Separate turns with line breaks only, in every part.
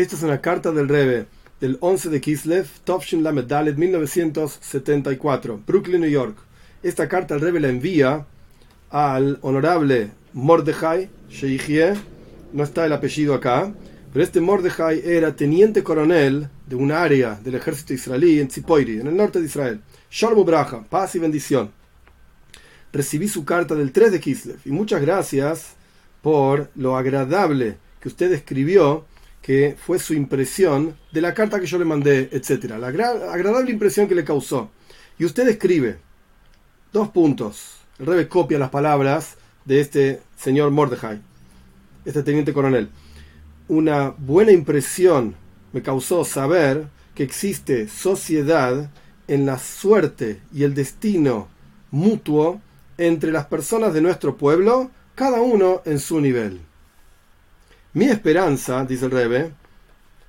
Esta es una carta del Rebe del 11 de Kislev, Tovshin Lamed Dalet, 1974, Brooklyn, New York. Esta carta el Rebe la envía al honorable Mordejai Sheikhie, no está el apellido acá, pero este Mordejai era teniente coronel de un área del ejército israelí en Tzipoiri, en el norte de Israel. Shalom Braja, paz y bendición. Recibí su carta del 3 de Kislev y muchas gracias por lo agradable que usted escribió que fue su impresión de la carta que yo le mandé, etc. La agradable impresión que le causó. Y usted escribe dos puntos. El copia las palabras de este señor Mordejai, este teniente coronel. Una buena impresión me causó saber que existe sociedad en la suerte y el destino mutuo entre las personas de nuestro pueblo, cada uno en su nivel. Mi esperanza, dice el Rebe,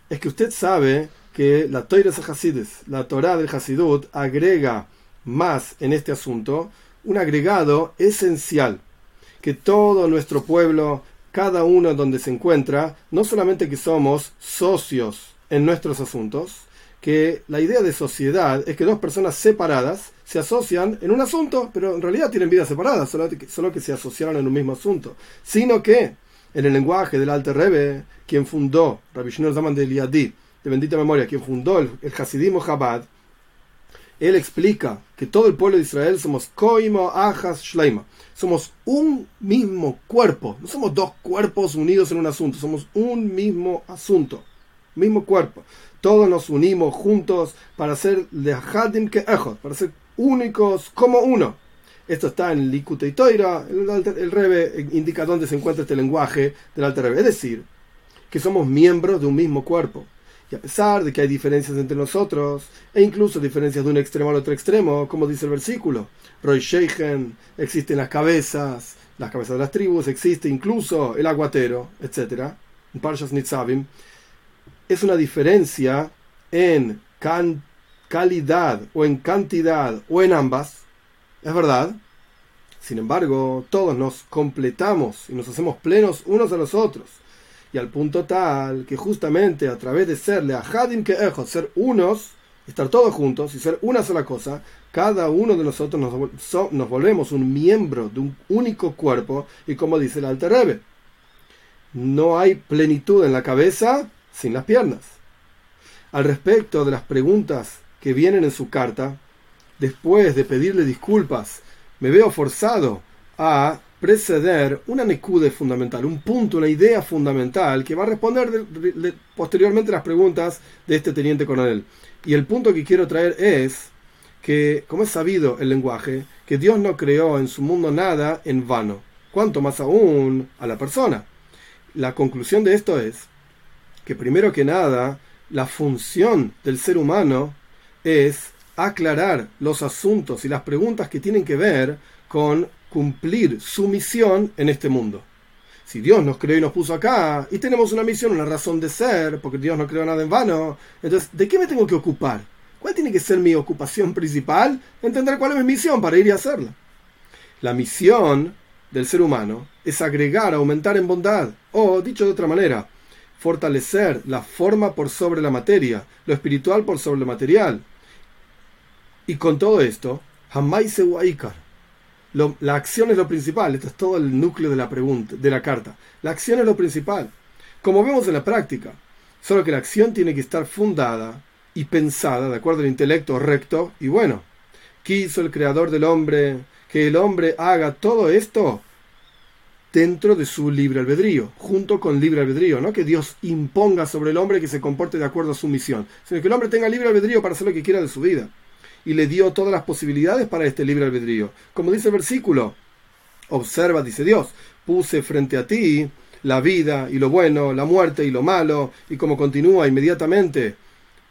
es que usted sabe que la Torah Hasides, la Torah del Hasidut, agrega más en este asunto, un agregado esencial, que todo nuestro pueblo, cada uno donde se encuentra, no solamente que somos socios en nuestros asuntos, que la idea de sociedad es que dos personas separadas se asocian en un asunto, pero en realidad tienen vidas separadas, solo que, solo que se asociaron en un mismo asunto, sino que en el lenguaje del Alter Rebbe, quien fundó, Rabbi Zaman de Eliadid, de bendita memoria, quien fundó el, el Hasidismo Chabad, él explica que todo el pueblo de Israel somos Koimo, Ajas, Shleima. Somos un mismo cuerpo. No somos dos cuerpos unidos en un asunto. Somos un mismo asunto. Mismo cuerpo. Todos nos unimos juntos para ser Lehadim que para ser únicos como uno. Esto está en Likute y Toira. El, el, Rebe indica dónde se encuentra este lenguaje del Alter Rebe. Es decir, que somos miembros de un mismo cuerpo. Y a pesar de que hay diferencias entre nosotros, e incluso diferencias de un extremo al otro extremo, como dice el versículo, Roy Sheichen, existen las cabezas, las cabezas de las tribus, existe incluso el aguatero, etc. Parshas Nitzavim, es una diferencia en calidad o en cantidad o en ambas, es verdad. Sin embargo, todos nos completamos y nos hacemos plenos unos a los otros. Y al punto tal que justamente a través de serle a Hadim que ser unos, estar todos juntos y ser una sola cosa, cada uno de nosotros nos, nos volvemos un miembro de un único cuerpo y como dice el Alter Rebbe, no hay plenitud en la cabeza sin las piernas. Al respecto de las preguntas que vienen en su carta, después de pedirle disculpas, me veo forzado a preceder una nekude fundamental, un punto, una idea fundamental que va a responder posteriormente las preguntas de este teniente coronel. Y el punto que quiero traer es que, como es sabido el lenguaje, que Dios no creó en su mundo nada en vano, cuanto más aún a la persona. La conclusión de esto es que primero que nada, la función del ser humano es aclarar los asuntos y las preguntas que tienen que ver con cumplir su misión en este mundo. Si Dios nos creó y nos puso acá, y tenemos una misión, una razón de ser, porque Dios no creó nada en vano, entonces, ¿de qué me tengo que ocupar? ¿Cuál tiene que ser mi ocupación principal? Entender cuál es mi misión para ir y hacerla. La misión del ser humano es agregar, aumentar en bondad, o, dicho de otra manera, fortalecer la forma por sobre la materia, lo espiritual por sobre lo material, y con todo esto, jamás se La acción es lo principal. Esto es todo el núcleo de la pregunta, de la carta. La acción es lo principal. Como vemos en la práctica. Solo que la acción tiene que estar fundada y pensada de acuerdo al intelecto recto y bueno. Quiso el creador del hombre que el hombre haga todo esto dentro de su libre albedrío, junto con libre albedrío, no que Dios imponga sobre el hombre que se comporte de acuerdo a su misión, sino que el hombre tenga libre albedrío para hacer lo que quiera de su vida y le dio todas las posibilidades para este libre albedrío. Como dice el versículo, observa, dice Dios, puse frente a ti la vida y lo bueno, la muerte y lo malo, y como continúa inmediatamente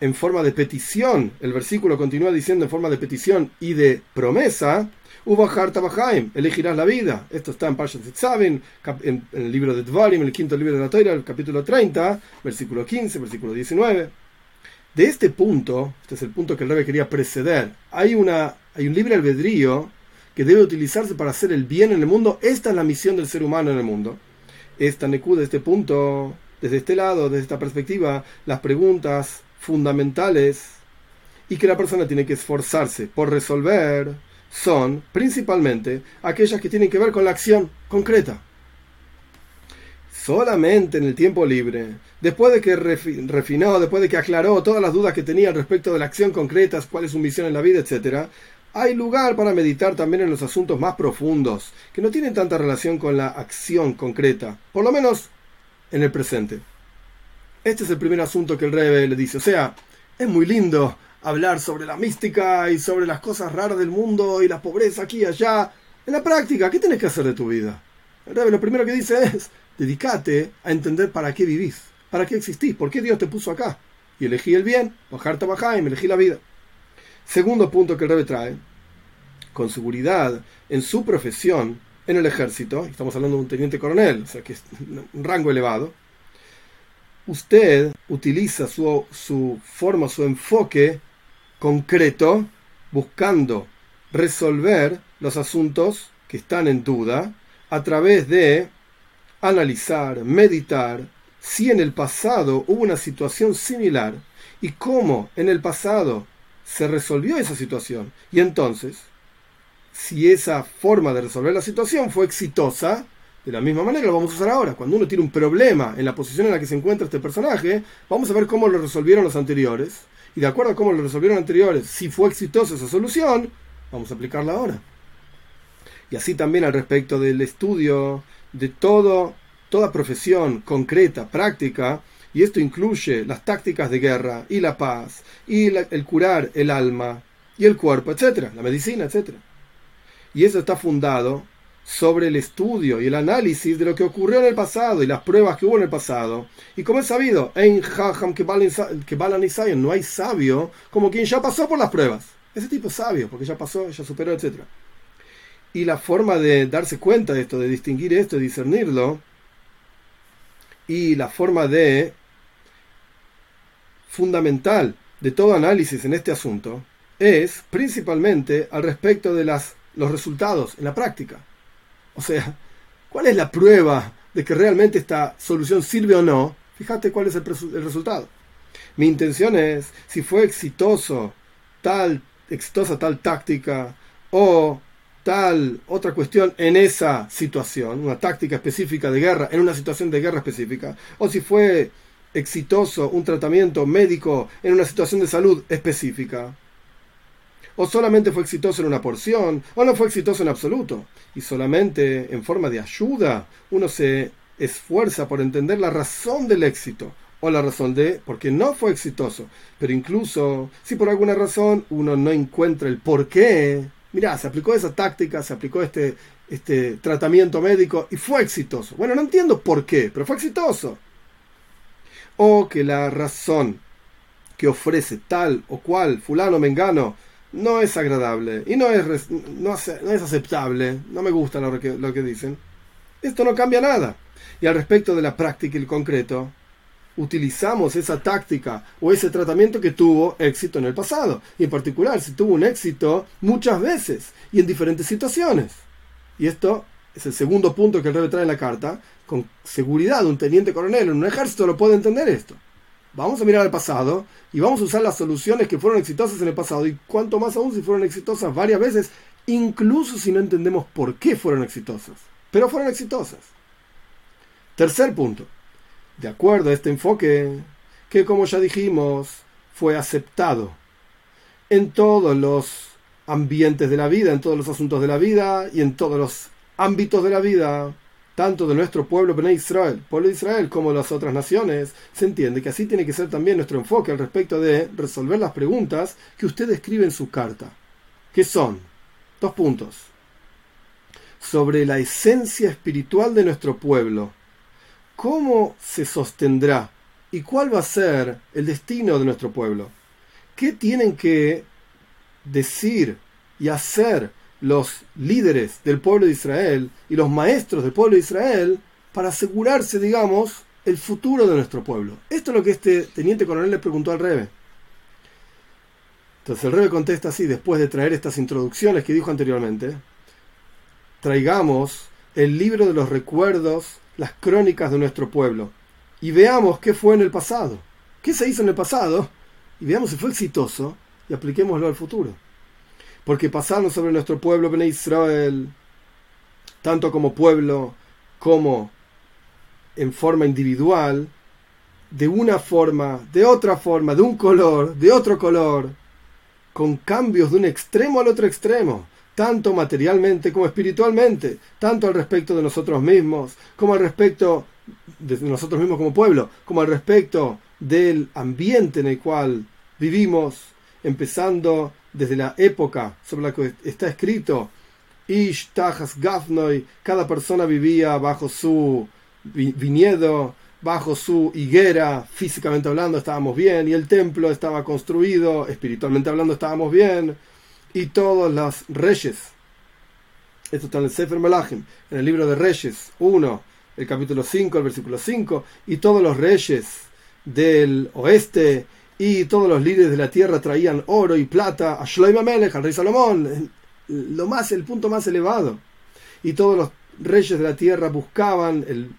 en forma de petición, el versículo continúa diciendo en forma de petición y de promesa, Bahaim, elegirás la vida. Esto está en Parshat Zitzavin, en, el libro de Dvarim, el quinto libro de la Torah, el capítulo 30, versículo 15, versículo 19. De este punto, este es el punto que el rey quería preceder, hay, una, hay un libre albedrío que debe utilizarse para hacer el bien en el mundo. Esta es la misión del ser humano en el mundo. Esta Neku de este punto desde este lado, desde esta perspectiva, las preguntas fundamentales y que la persona tiene que esforzarse por resolver son principalmente aquellas que tienen que ver con la acción concreta. Solamente en el tiempo libre, después de que refinó, después de que aclaró todas las dudas que tenía respecto de la acción concreta, cuál es su misión en la vida, etc., hay lugar para meditar también en los asuntos más profundos, que no tienen tanta relación con la acción concreta, por lo menos en el presente. Este es el primer asunto que el rey le dice. O sea, es muy lindo hablar sobre la mística y sobre las cosas raras del mundo y la pobreza aquí y allá. En la práctica, ¿qué tienes que hacer de tu vida? El rey lo primero que dice es, dedícate a entender para qué vivís, para qué existís, por qué Dios te puso acá. Y elegí el bien, bajar y me elegí la vida. Segundo punto que el Rebbe trae, con seguridad en su profesión en el ejército, estamos hablando de un teniente coronel, o sea que es un rango elevado, usted utiliza su, su forma, su enfoque concreto, buscando resolver los asuntos que están en duda a través de analizar, meditar, si en el pasado hubo una situación similar y cómo en el pasado se resolvió esa situación. Y entonces, si esa forma de resolver la situación fue exitosa, de la misma manera lo vamos a usar ahora. Cuando uno tiene un problema en la posición en la que se encuentra este personaje, vamos a ver cómo lo resolvieron los anteriores. Y de acuerdo a cómo lo resolvieron anteriores, si fue exitosa esa solución, vamos a aplicarla ahora. Y así también al respecto del estudio de todo, toda profesión concreta, práctica, y esto incluye las tácticas de guerra y la paz, y el curar el alma y el cuerpo, etcétera, la medicina, etcétera. Y eso está fundado sobre el estudio y el análisis de lo que ocurrió en el pasado y las pruebas que hubo en el pasado. Y como es sabido, en Jajam que no hay sabio como quien ya pasó por las pruebas. Ese tipo es sabio, porque ya pasó, ya superó, etcétera. Y la forma de darse cuenta de esto, de distinguir esto, de discernirlo, y la forma de fundamental de todo análisis en este asunto es principalmente al respecto de las, los resultados en la práctica. O sea, ¿cuál es la prueba de que realmente esta solución sirve o no? Fíjate cuál es el, el resultado. Mi intención es, si fue exitoso tal, exitosa tal táctica o otra cuestión en esa situación, una táctica específica de guerra en una situación de guerra específica, o si fue exitoso un tratamiento médico en una situación de salud específica, o solamente fue exitoso en una porción, o no fue exitoso en absoluto, y solamente en forma de ayuda uno se esfuerza por entender la razón del éxito, o la razón de por qué no fue exitoso, pero incluso si por alguna razón uno no encuentra el por qué, mirá, se aplicó esa táctica, se aplicó este, este tratamiento médico y fue exitoso. Bueno, no entiendo por qué, pero fue exitoso o que la razón que ofrece tal o cual fulano mengano no es agradable y no es, no, es aceptable, no me gusta lo que, lo que dicen, esto no cambia nada. Y al respecto de la práctica y el concreto, utilizamos esa táctica o ese tratamiento que tuvo éxito en el pasado. Y en particular, si tuvo un éxito muchas veces y en diferentes situaciones. Y esto es el segundo punto que el rey trae en la carta, con seguridad un teniente coronel en un ejército lo puede entender esto. Vamos a mirar al pasado y vamos a usar las soluciones que fueron exitosas en el pasado y cuanto más aún si fueron exitosas varias veces, incluso si no entendemos por qué fueron exitosas. Pero fueron exitosas. Tercer punto. De acuerdo a este enfoque, que como ya dijimos, fue aceptado en todos los ambientes de la vida, en todos los asuntos de la vida y en todos los ámbitos de la vida, tanto de nuestro pueblo Bnei Israel, pueblo de Israel, como de las otras naciones, se entiende que así tiene que ser también nuestro enfoque al respecto de resolver las preguntas que usted escribe en su carta, que son dos puntos. Sobre la esencia espiritual de nuestro pueblo, cómo se sostendrá y cuál va a ser el destino de nuestro pueblo. ¿Qué tienen que decir y hacer los líderes del pueblo de Israel y los maestros del pueblo de Israel para asegurarse, digamos, el futuro de nuestro pueblo. Esto es lo que este teniente coronel le preguntó al Rebe. Entonces el Rebe contesta así, después de traer estas introducciones que dijo anteriormente, traigamos el libro de los recuerdos, las crónicas de nuestro pueblo, y veamos qué fue en el pasado, qué se hizo en el pasado, y veamos si fue exitoso y apliquémoslo al futuro. Porque pasando sobre nuestro pueblo, Ben Israel, tanto como pueblo como en forma individual, de una forma, de otra forma, de un color, de otro color, con cambios de un extremo al otro extremo, tanto materialmente como espiritualmente, tanto al respecto de nosotros mismos, como al respecto de nosotros mismos como pueblo, como al respecto del ambiente en el cual vivimos, empezando desde la época sobre la que está escrito, Ish, Gafnoy, cada persona vivía bajo su viñedo, bajo su higuera, físicamente hablando estábamos bien, y el templo estaba construido, espiritualmente hablando estábamos bien, y todos los reyes, esto está en el Sefer Melachim, en el libro de Reyes 1, el capítulo 5, el versículo 5, y todos los reyes del oeste y todos los líderes de la tierra traían oro y plata a Shloim Amelech, al rey Salomón, lo más, el punto más elevado. Y todos los reyes de la tierra buscaban el,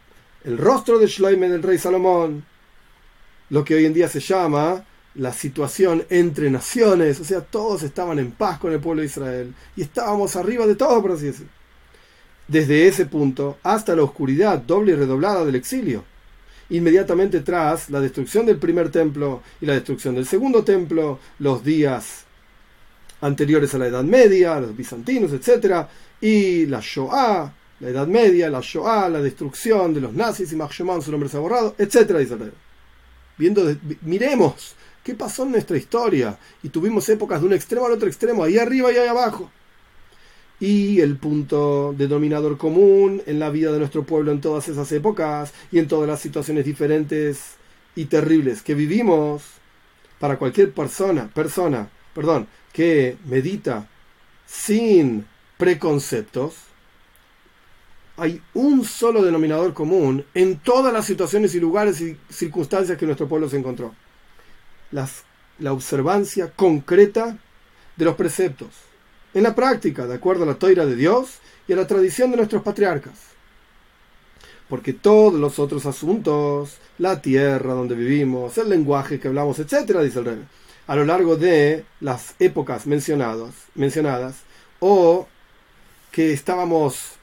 el rostro de Shloim del rey Salomón, lo que hoy en día se llama la situación entre naciones, o sea, todos estaban en paz con el pueblo de Israel y estábamos arriba de todo, por así decirlo desde ese punto hasta la oscuridad doble y redoblada del exilio. Inmediatamente tras la destrucción del primer templo y la destrucción del segundo templo, los días anteriores a la Edad Media, los bizantinos, etc., y la Shoah, la Edad Media, la Shoah, la destrucción de los nazis y Mahshomán, su nombre se ha borrado, etc. Viendo, miremos qué pasó en nuestra historia y tuvimos épocas de un extremo al otro extremo, ahí arriba y ahí abajo y el punto denominador común en la vida de nuestro pueblo en todas esas épocas y en todas las situaciones diferentes y terribles que vivimos para cualquier persona, persona, perdón, que medita sin preconceptos, hay un solo denominador común en todas las situaciones y lugares y circunstancias que nuestro pueblo se encontró. Las, la observancia concreta de los preceptos en la práctica, de acuerdo a la toira de Dios y a la tradición de nuestros patriarcas. Porque todos los otros asuntos, la tierra donde vivimos, el lenguaje que hablamos, etcétera, dice el rey, a lo largo de las épocas mencionadas, mencionadas o que estábamos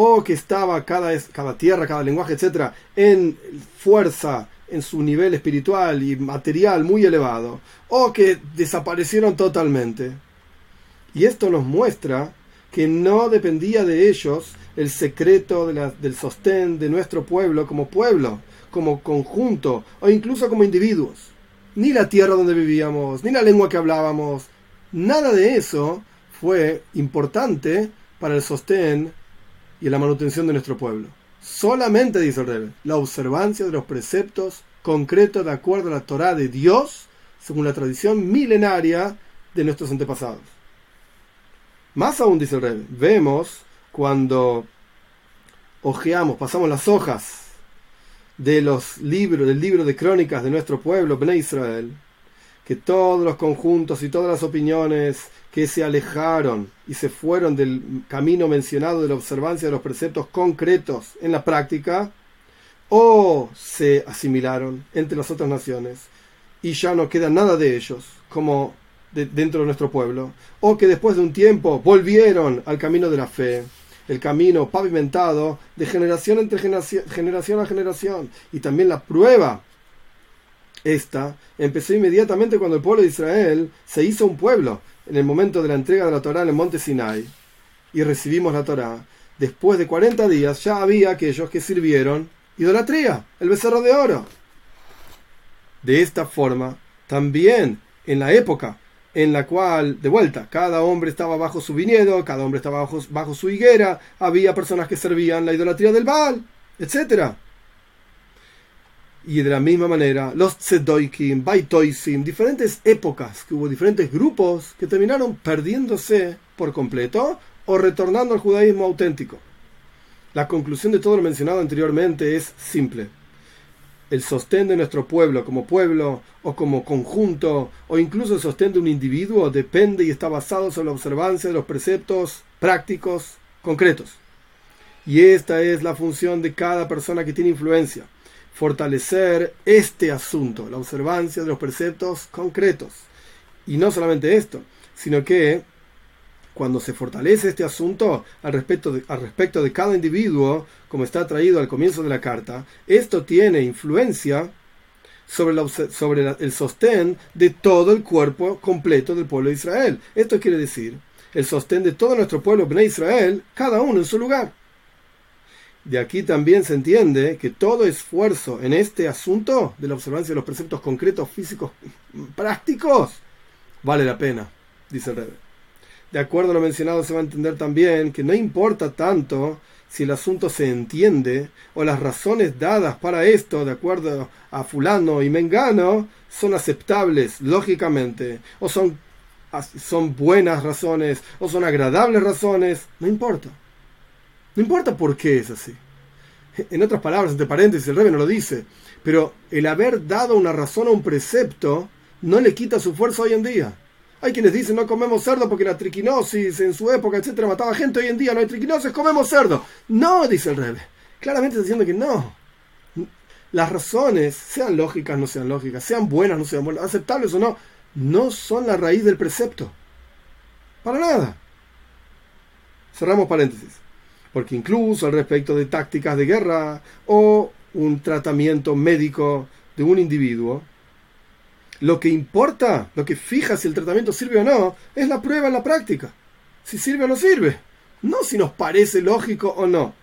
o que estaba cada, cada tierra, cada lenguaje, etcétera, en fuerza en su nivel espiritual y material muy elevado, o que desaparecieron totalmente. Y esto nos muestra que no dependía de ellos el secreto del sostén de nuestro pueblo como pueblo, como conjunto o incluso como individuos. Ni la tierra donde vivíamos, ni la lengua que hablábamos, nada de eso fue importante para el sostén y la manutención de nuestro pueblo. Solamente, dice el rey, la observancia de los preceptos concretos de acuerdo a la Torah de Dios, según la tradición milenaria de nuestros antepasados. Más aún, dice el rey, vemos cuando ojeamos, pasamos las hojas de los libros, del libro de crónicas de nuestro pueblo, Bnei Israel, que todos los conjuntos y todas las opiniones que se alejaron y se fueron del camino mencionado de la observancia de los preceptos concretos en la práctica, o se asimilaron entre las otras naciones y ya no queda nada de ellos como dentro de nuestro pueblo, o que después de un tiempo volvieron al camino de la fe, el camino pavimentado de generación entre generación, generación a generación, y también la prueba esta empezó inmediatamente cuando el pueblo de Israel se hizo un pueblo en el momento de la entrega de la Torá en el monte Sinai y recibimos la Torá. Después de 40 días ya había aquellos que sirvieron idolatría, el becerro de oro. De esta forma, también en la época en la cual, de vuelta, cada hombre estaba bajo su viñedo, cada hombre estaba bajo, bajo su higuera, había personas que servían la idolatría del Baal, etcétera y de la misma manera, los Tzedoikim, Baitoisim, diferentes épocas, que hubo diferentes grupos que terminaron perdiéndose por completo o retornando al judaísmo auténtico. La conclusión de todo lo mencionado anteriormente es simple. El sostén de nuestro pueblo como pueblo o como conjunto o incluso el sostén de un individuo depende y está basado sobre la observancia de los preceptos prácticos concretos. Y esta es la función de cada persona que tiene influencia. Fortalecer este asunto, la observancia de los preceptos concretos. Y no solamente esto, sino que cuando se fortalece este asunto al respecto, de, al respecto de cada individuo, como está traído al comienzo de la carta, esto tiene influencia sobre, sobre el sostén de todo el cuerpo completo del pueblo de Israel. Esto quiere decir el sostén de todo nuestro pueblo de Israel, cada uno en su lugar. De aquí también se entiende que todo esfuerzo en este asunto de la observancia de los preceptos concretos, físicos, prácticos, vale la pena, dice el rey. De acuerdo a lo mencionado, se va a entender también que no importa tanto si el asunto se entiende o las razones dadas para esto, de acuerdo a fulano y mengano, son aceptables lógicamente, o son, son buenas razones, o son agradables razones, no importa. No importa por qué es así. En otras palabras, entre paréntesis, el rey no lo dice, pero el haber dado una razón a un precepto no le quita su fuerza hoy en día. Hay quienes dicen no comemos cerdo porque la triquinosis en su época, etcétera, mataba gente. Hoy en día no hay triquinosis, comemos cerdo. No, dice el Rebe. Claramente está diciendo que no. Las razones, sean lógicas, no sean lógicas, sean buenas, no sean buenas, aceptables o no, no son la raíz del precepto. Para nada. Cerramos paréntesis. Porque incluso al respecto de tácticas de guerra o un tratamiento médico de un individuo, lo que importa, lo que fija si el tratamiento sirve o no, es la prueba en la práctica. Si sirve o no sirve. No si nos parece lógico o no.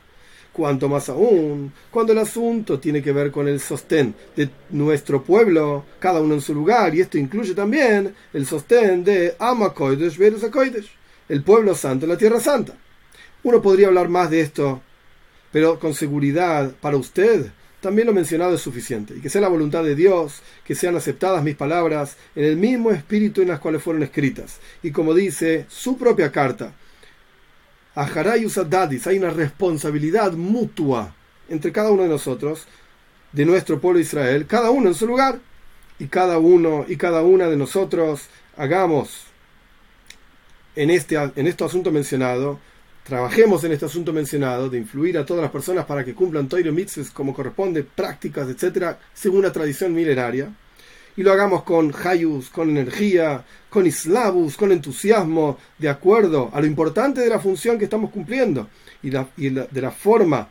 Cuanto más aún, cuando el asunto tiene que ver con el sostén de nuestro pueblo, cada uno en su lugar, y esto incluye también el sostén de Amakoidesh Koidesh, el pueblo santo en la tierra santa. Uno podría hablar más de esto, pero con seguridad para usted también lo mencionado es suficiente, y que sea la voluntad de Dios, que sean aceptadas mis palabras en el mismo espíritu en las cuales fueron escritas. Y como dice su propia carta, a Haray Usadadis hay una responsabilidad mutua entre cada uno de nosotros, de nuestro pueblo Israel, cada uno en su lugar, y cada uno y cada una de nosotros hagamos en este, en este asunto mencionado trabajemos en este asunto mencionado, de influir a todas las personas para que cumplan Toiro como corresponde, prácticas, etcétera, según la tradición milenaria, y lo hagamos con hayus, con energía, con islavus, con entusiasmo, de acuerdo a lo importante de la función que estamos cumpliendo y, de la forma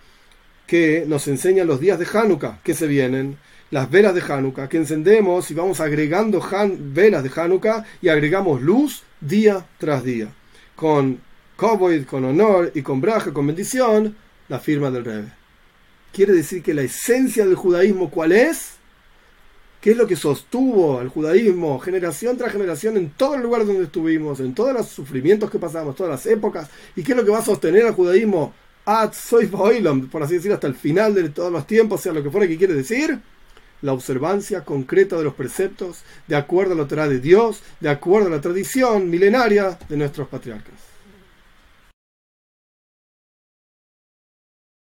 que nos enseñan los días de Hanukkah que se vienen, las velas de Hanukkah que encendemos y vamos agregando velas de Hanukkah y agregamos luz día tras día, con con honor y con braja, con bendición, la firma del Rebbe. Quiere decir que la esencia del judaísmo, ¿cuál es? ¿Qué es lo que sostuvo al judaísmo generación tras generación en todos los lugares donde estuvimos, en todos los sufrimientos que pasamos, todas las épocas? ¿Y qué es lo que va a sostener al judaísmo ad por así decir, hasta el final de todos los tiempos, sea lo que fuera que quiere decir? La observancia concreta de los preceptos, de acuerdo a la Torah de Dios, de acuerdo a la tradición milenaria de nuestros patriarcas.